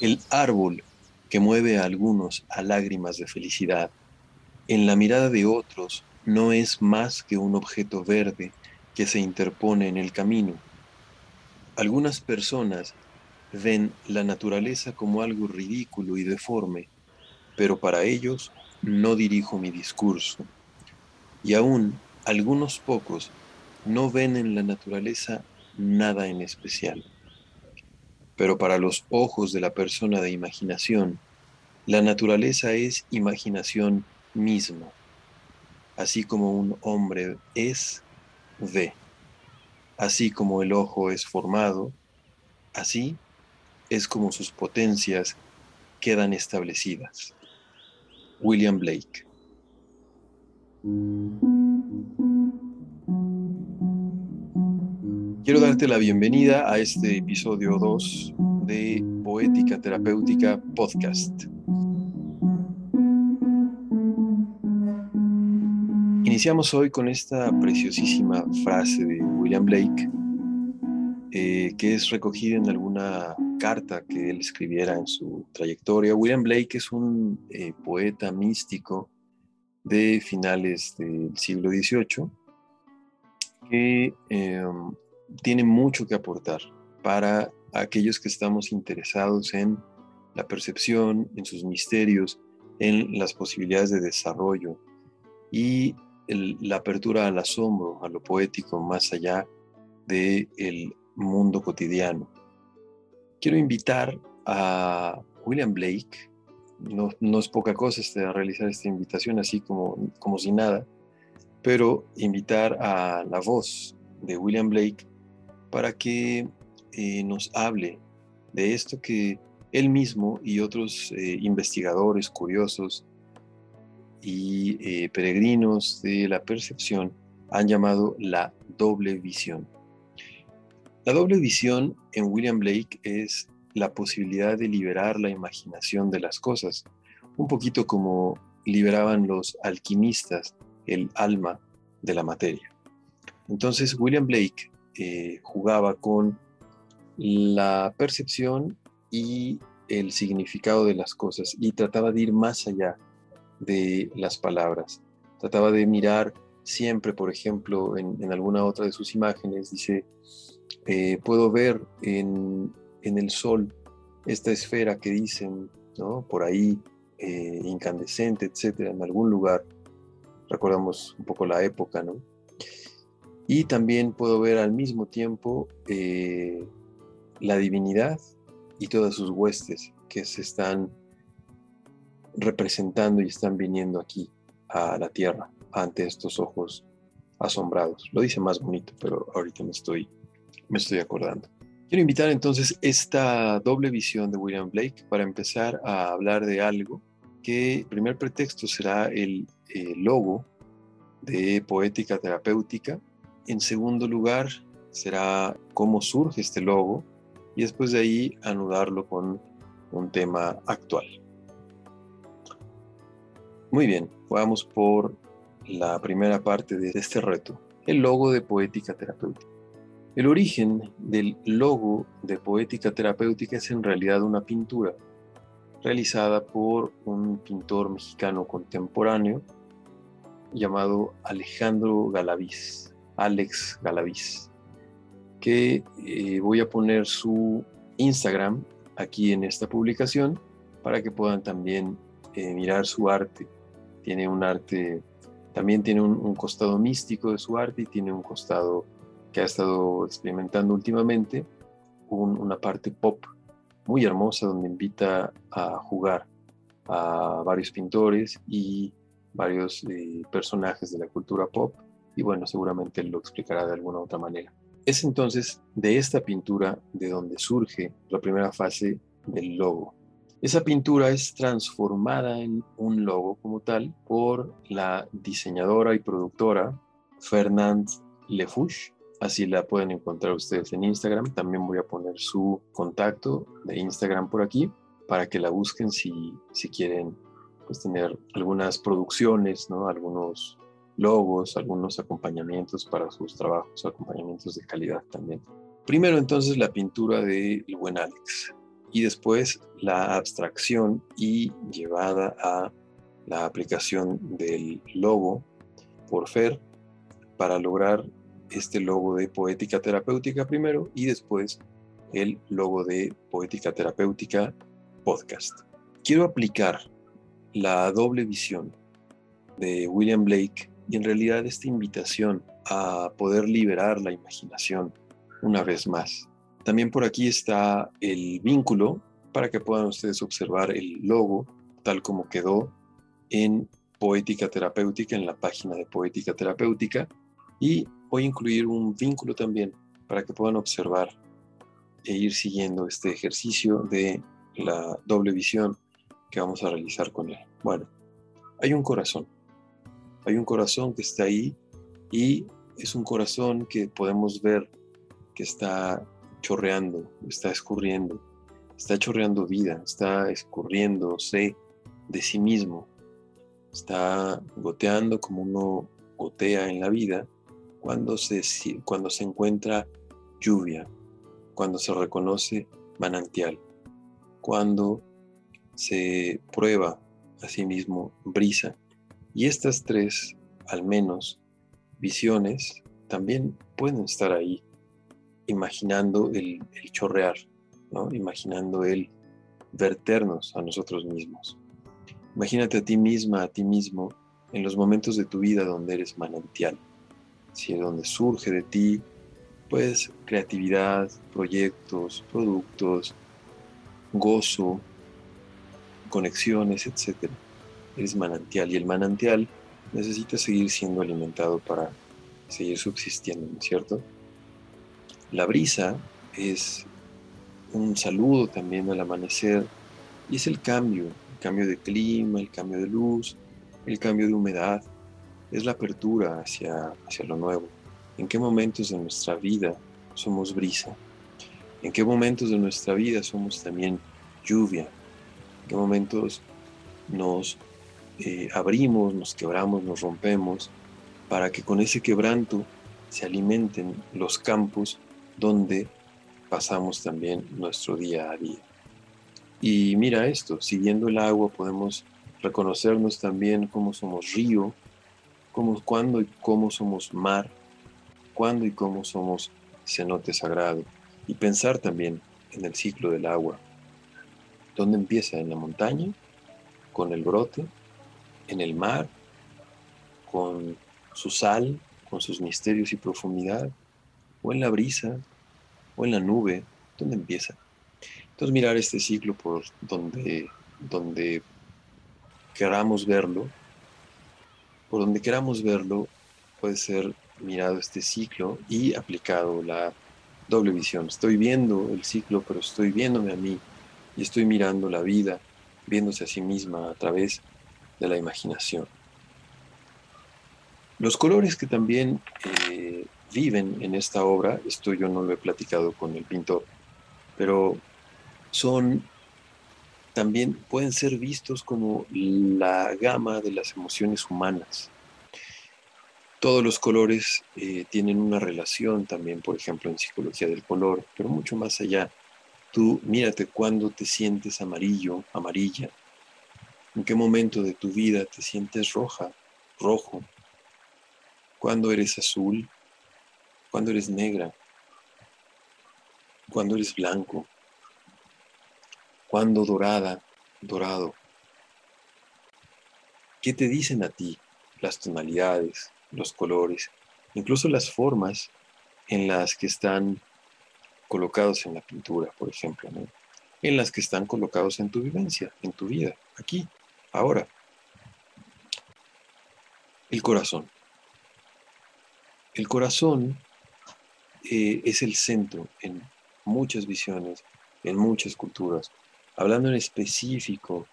El árbol que mueve a algunos a lágrimas de felicidad, en la mirada de otros no es más que un objeto verde que se interpone en el camino. Algunas personas ven la naturaleza como algo ridículo y deforme, pero para ellos no dirijo mi discurso. Y aún algunos pocos no ven en la naturaleza nada en especial. Pero para los ojos de la persona de imaginación, la naturaleza es imaginación misma, así como un hombre es, ve, así como el ojo es formado, así es como sus potencias quedan establecidas. William Blake. Quiero darte la bienvenida a este episodio 2 de Poética Terapéutica Podcast. Iniciamos hoy con esta preciosísima frase de William Blake, eh, que es recogida en alguna carta que él escribiera en su trayectoria. William Blake es un eh, poeta místico de finales del siglo XVIII que em, tiene mucho que aportar para aquellos que estamos interesados en la percepción, en sus misterios, en las posibilidades de desarrollo y la apertura al asombro, a lo poético, más allá del el mundo cotidiano. Quiero invitar a William Blake, no, es poca cosa este, realizar esta invitación así como, como si nada, pero invitar a la voz de William Blake para que eh, nos hable de esto que él mismo y otros eh, investigadores curiosos y eh, peregrinos de la percepción han llamado la doble visión. La doble visión en William Blake es la posibilidad de liberar la imaginación de las cosas, un poquito como liberaban los alquimistas el alma de la materia. Entonces William Blake eh, jugaba con la percepción y el significado de las cosas y trataba de ir más allá de las palabras. Trataba de mirar siempre, por ejemplo, en, alguna otra de sus imágenes, dice, eh, puedo ver en, el sol esta esfera que dicen, ¿no? Por ahí, eh, incandescente, etcétera, en algún lugar. Recordamos un poco la época, ¿no? Y también puedo ver al mismo tiempo eh, la divinidad y todas sus huestes que se están representando y están viniendo aquí a la tierra ante estos ojos asombrados. Lo dice más bonito, pero ahorita me estoy, me estoy acordando. Quiero invitar entonces esta doble visión de William Blake para empezar a hablar de algo que el primer pretexto será el logo de poética terapéutica en segundo lugar, será cómo surge este logo y después de ahí anudarlo con un tema actual. Muy bien, vamos por la primera parte de este reto, el logo de poética terapéutica. El origen del logo de poética terapéutica es en realidad una pintura realizada por un pintor mexicano contemporáneo llamado Alejandro Galaviz. Alex Galaviz, que eh, voy a poner su Instagram aquí en esta publicación para que puedan también eh, mirar su arte. Tiene un arte, también tiene un, costado místico de su arte y tiene un costado que ha estado experimentando últimamente, una parte pop muy hermosa donde invita a jugar a varios pintores y varios eh, personajes de la cultura pop y bueno, seguramente lo explicará de alguna otra manera. Es entonces de esta pintura de donde surge la primera fase del logo. Esa pintura es transformada en un logo como tal por la diseñadora y productora Fernand Lefouche. Así la pueden encontrar ustedes en Instagram. También voy a poner su contacto de Instagram por aquí para que la busquen si, si quieren pues, tener algunas producciones, ¿no? algunos logos, algunos acompañamientos para sus trabajos, acompañamientos de calidad también. Primero entonces la pintura de el buen Alex. y después la abstracción y llevada a la aplicación del logo por FER para lograr este logo de poética terapéutica primero y después el logo de poética terapéutica podcast. Quiero aplicar la doble visión de William Blake y en realidad esta invitación a poder liberar la imaginación una vez más. También por aquí está el vínculo para que puedan ustedes observar el logo tal como quedó en Poética Terapéutica, en la página de Poética Terapéutica. Y voy a incluir un vínculo también para que puedan observar e ir siguiendo este ejercicio de la doble visión que vamos a realizar con él. Bueno, hay un corazón. Hay un corazón que está ahí y es un corazón que podemos ver que está chorreando, está escurriendo, está chorreando vida, está escurriéndose de sí mismo, está goteando como uno gotea en la vida cuando se, cuando se encuentra lluvia, cuando se reconoce manantial, cuando se prueba a sí mismo brisa. Y estas tres, al menos, visiones también pueden estar ahí, imaginando el, chorrear, ¿no? imaginando el verternos a nosotros mismos. Imagínate a ti misma, a ti mismo, en los momentos de tu vida donde eres manantial, si es donde surge de ti, pues creatividad, proyectos, productos, gozo, conexiones, etc. Eres manantial y el manantial necesita seguir siendo alimentado para seguir subsistiendo, ¿no es cierto? La brisa es un saludo también al amanecer y es el cambio, el cambio de clima, el cambio de luz, el cambio de humedad, es la apertura hacia, hacia lo nuevo. ¿En qué momentos de nuestra vida somos brisa? ¿En qué momentos de nuestra vida somos también lluvia? ¿En qué momentos nos abrimos, nos quebramos, nos rompemos para que con ese quebranto se alimenten los campos donde pasamos también nuestro día a día? Y mira esto, siguiendo el agua podemos reconocernos también como somos río, como cuándo y cómo somos mar, cuándo y cómo somos cenote sagrado, y pensar también en el ciclo del agua. ¿Dónde empieza? ¿En la montaña? ¿Con el brote? ¿En el mar? ¿Con su sal? ¿Con sus misterios y profundidad? ¿O en la brisa? ¿O en la nube? ¿Dónde empieza? Entonces mirar este ciclo por donde, donde queramos verlo por donde queramos verlo, puede ser mirado este ciclo y aplicado la doble visión. Estoy viendo el ciclo, pero estoy viéndome a mí y estoy mirando la vida, viéndose a sí misma a través de la imaginación. Los colores que también eh, viven en esta obra, esto yo no lo he platicado con el pintor, pero son también pueden ser vistos como la gama de las emociones humanas. Todos los colores eh, tienen una relación también, por ejemplo, en psicología del color, pero mucho más allá. Tú mírate cuando te sientes amarillo, amarilla. ¿En qué momento de tu vida te sientes roja, rojo? ¿Cuándo eres azul? ¿Cuándo eres negra? ¿Cuándo eres blanco? cuando dorada, dorado. ¿Qué te dicen a ti las tonalidades, los colores, incluso las formas en las que están colocados en la pintura, por ejemplo, en las que están colocados en tu vivencia, en tu vida, aquí, ahora? El corazón. El corazón eh, es el centro en muchas visiones, en muchas culturas, Hablando en específico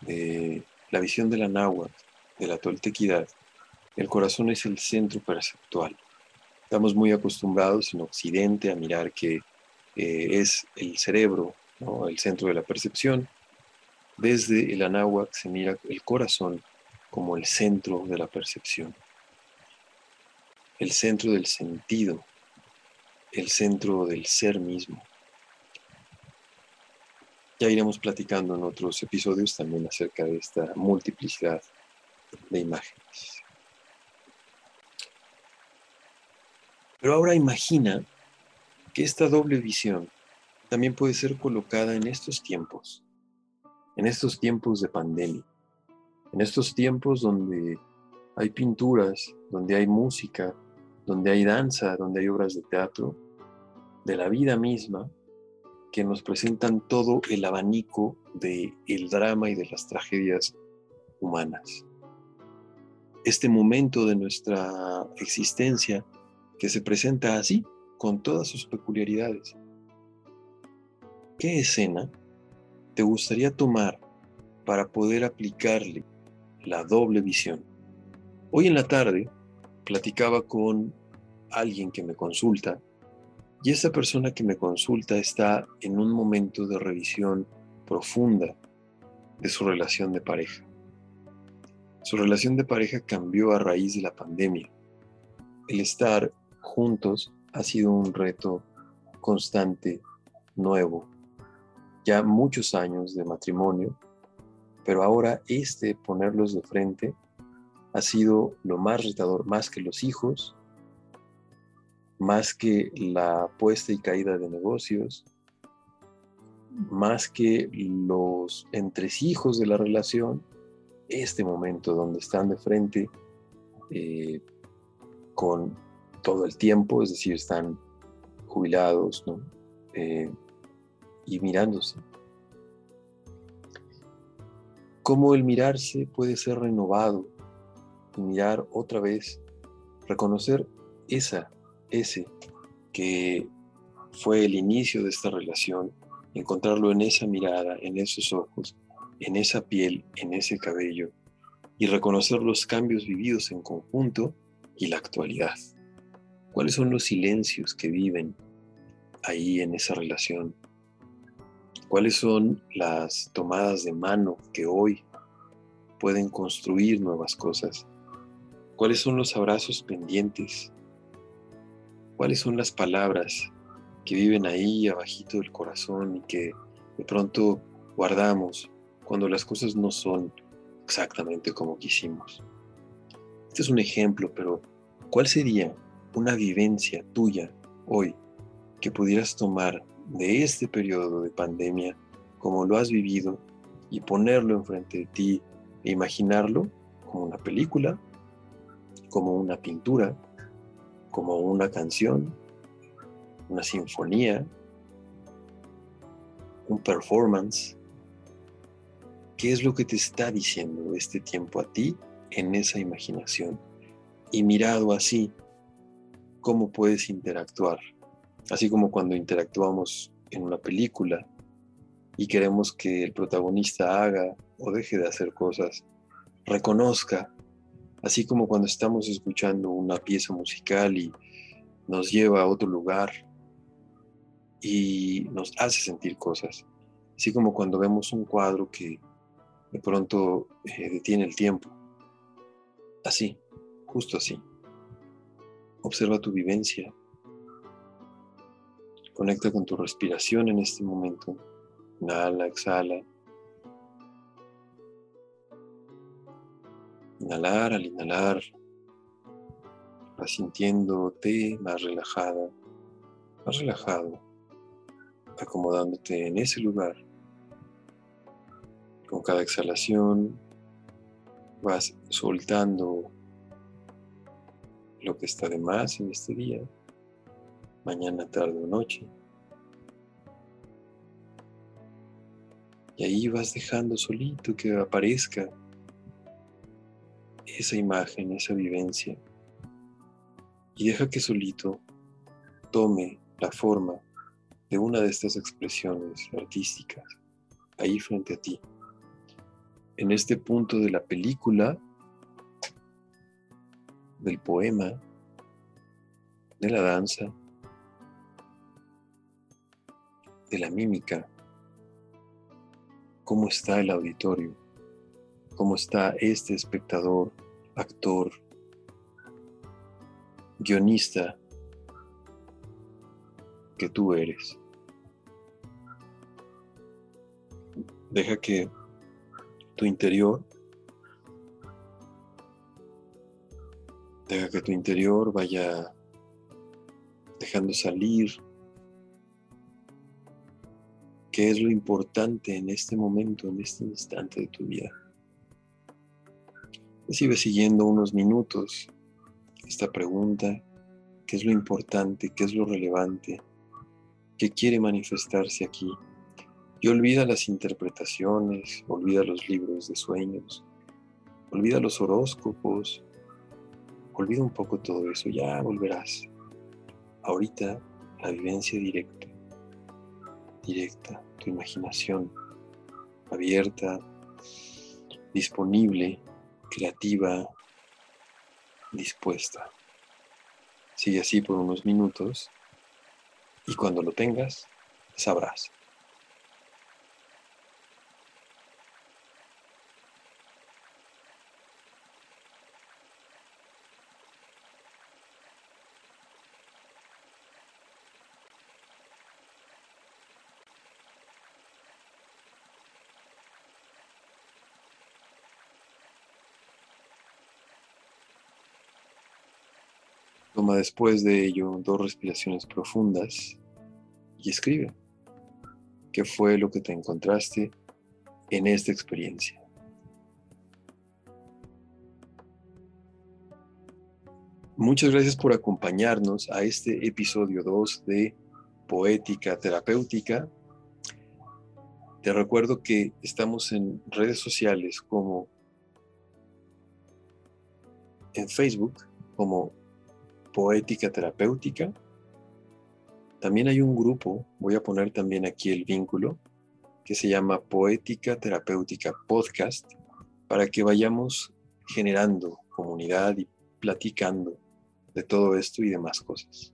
de la visión de la náhuatl, de la toltequidad, el corazón es el centro perceptual. Estamos muy acostumbrados en Occidente a mirar que eh, es el cerebro, el centro de la percepción. Desde el anáhuac se mira el corazón como el centro de la percepción, el centro del sentido, el centro del ser mismo. Ya iremos platicando en otros episodios también acerca de esta multiplicidad de imágenes. Pero ahora imagina que esta doble visión también puede ser colocada en estos tiempos, en estos tiempos de pandemia, en estos tiempos donde hay pinturas, donde hay música, donde hay danza, donde hay obras de teatro, de la vida misma, que nos presentan todo el abanico del el drama y de las tragedias humanas. Este momento de nuestra existencia que se presenta así, con todas sus peculiaridades. ¿Qué escena te gustaría tomar para poder aplicarle la doble visión? Hoy en la tarde platicaba con alguien que me consulta y esa persona que me consulta está en un momento de revisión profunda de su relación de pareja. Su relación de pareja cambió a raíz de la pandemia. El estar juntos ha sido un reto constante, nuevo. Ya muchos años de matrimonio, pero ahora este ponerlos de frente ha sido lo más retador, más que los hijos, más que la puesta y caída de negocios, más que los entresijos de la relación, este momento donde están de frente eh, con todo el tiempo, es decir, están jubilados eh, y mirándose. Cómo el mirarse puede ser renovado mirar otra vez, reconocer esa ese que fue el inicio de esta relación, encontrarlo en esa mirada, en esos ojos, en esa piel, en ese cabello, y reconocer los cambios vividos en conjunto y la actualidad. ¿Cuáles son los silencios que viven ahí en esa relación? ¿Cuáles son las tomadas de mano que hoy pueden construir nuevas cosas? ¿Cuáles son los abrazos pendientes cuáles son las palabras que viven ahí abajito del corazón y que de pronto guardamos cuando las cosas no son exactamente como quisimos. Este es un ejemplo, pero ¿cuál sería una vivencia tuya hoy que pudieras tomar de este periodo de pandemia como lo has vivido y ponerlo enfrente de ti e imaginarlo como una película, como una pintura, como una canción, una sinfonía, un performance. ¿Qué es lo que te está diciendo este tiempo a ti en esa imaginación? Y mirado así, ¿cómo puedes interactuar? Así como cuando interactuamos en una película y queremos que el protagonista haga o deje de hacer cosas, reconozca así como cuando estamos escuchando una pieza musical y nos lleva a otro lugar y nos hace sentir cosas, así como cuando vemos un cuadro que de pronto eh, detiene el tiempo, así, justo así. Observa tu vivencia, conecta con tu respiración en este momento, inhala, exhala. Inhalar, al inhalar, vas sintiéndote más relajada, más relajado, acomodándote en ese lugar. Con cada exhalación vas soltando lo que está de más en este día, mañana, tarde o noche. Y ahí vas dejando solito que aparezca esa imagen, esa vivencia, y deja que solito tome la forma de una de estas expresiones artísticas ahí frente a ti. En este punto de la película, del poema, de la danza, de la mímica, cómo está el auditorio, cómo está este espectador actor, guionista que tú eres. Deja que tu interior, deja que tu interior vaya dejando salir qué es lo importante en este momento, en este instante de tu vida. Sigue siguiendo unos minutos esta pregunta, qué es lo importante, qué es lo relevante, qué quiere manifestarse aquí. Y olvida las interpretaciones, olvida los libros de sueños, olvida los horóscopos, olvida un poco todo eso, ya volverás. Ahorita la vivencia directa, directa, tu imaginación abierta, disponible, creativa, dispuesta. Sigue así por unos minutos y cuando lo tengas, sabrás. Toma después de ello dos respiraciones profundas y escribe qué fue lo que te encontraste en esta experiencia. Muchas gracias por acompañarnos a este episodio 2 de Poética Terapéutica. Te recuerdo que estamos en redes sociales como en Facebook como poética terapéutica. También hay un grupo, voy a poner también aquí el vínculo, que se llama Poética Terapéutica Podcast, para que vayamos generando comunidad y platicando de todo esto y demás cosas.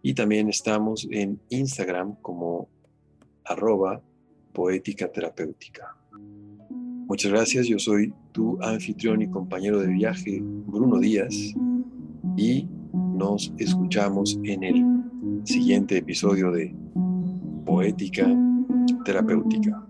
Y también estamos en Instagram como arroba poética terapéutica. Muchas gracias, yo soy tu anfitrión y compañero de viaje, Bruno Díaz y nos escuchamos en el siguiente episodio de Poética Terapéutica.